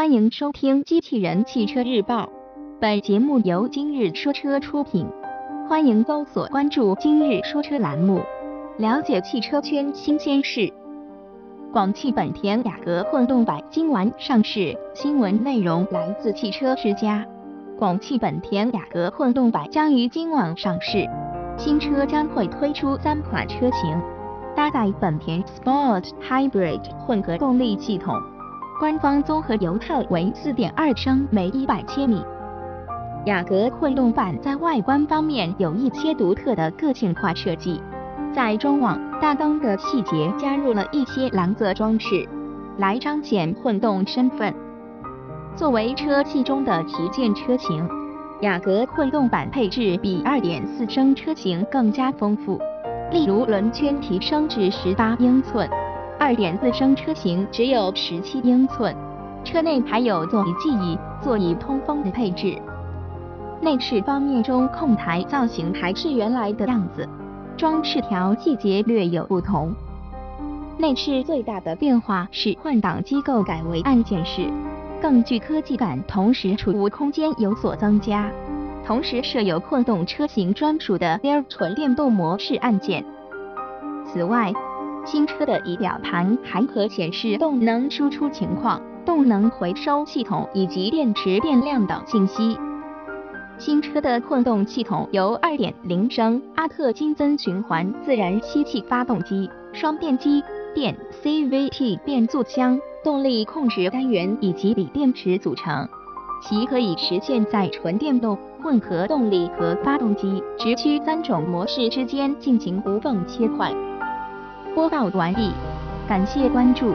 欢迎收听《机器人汽车日报》，本节目由今日说车出品。欢迎搜索关注“今日说车”栏目，了解汽车圈新鲜事。广汽本田雅阁混动版今晚上市，新闻内容来自汽车之家。广汽本田雅阁混动版将于今晚上市，新车将会推出三款车型，搭载本田 Sport Hybrid 混合动力系统。官方综合油耗为4.2升每一百千米。雅阁混动版在外观方面有一些独特的个性化设计，在中网、大灯的细节加入了一些蓝色装饰，来彰显混动身份。作为车系中的旗舰车型，雅阁混动版配置比2.4升车型更加丰富，例如轮圈提升至18英寸。二点四升车型只有十七英寸，车内还有座椅记忆、座椅通风的配置。内饰方面，中控台造型还是原来的样子，装饰条细节略有不同。内饰最大的变化是换挡机构改为按键式，更具科技感，同时储物空间有所增加。同时设有混动车型专属的 Air 纯电动模式按键。此外，新车的仪表盘还可显示动能输出情况、动能回收系统以及电池电量等信息。新车的混动系统由2.0升阿特金森循环自然吸气发动机、双电机、电 CVT 变速箱、动力控制单元以及锂电池组成，其可以实现在纯电动、混合动力和发动机直驱三种模式之间进行无缝切换。播报完毕，感谢关注。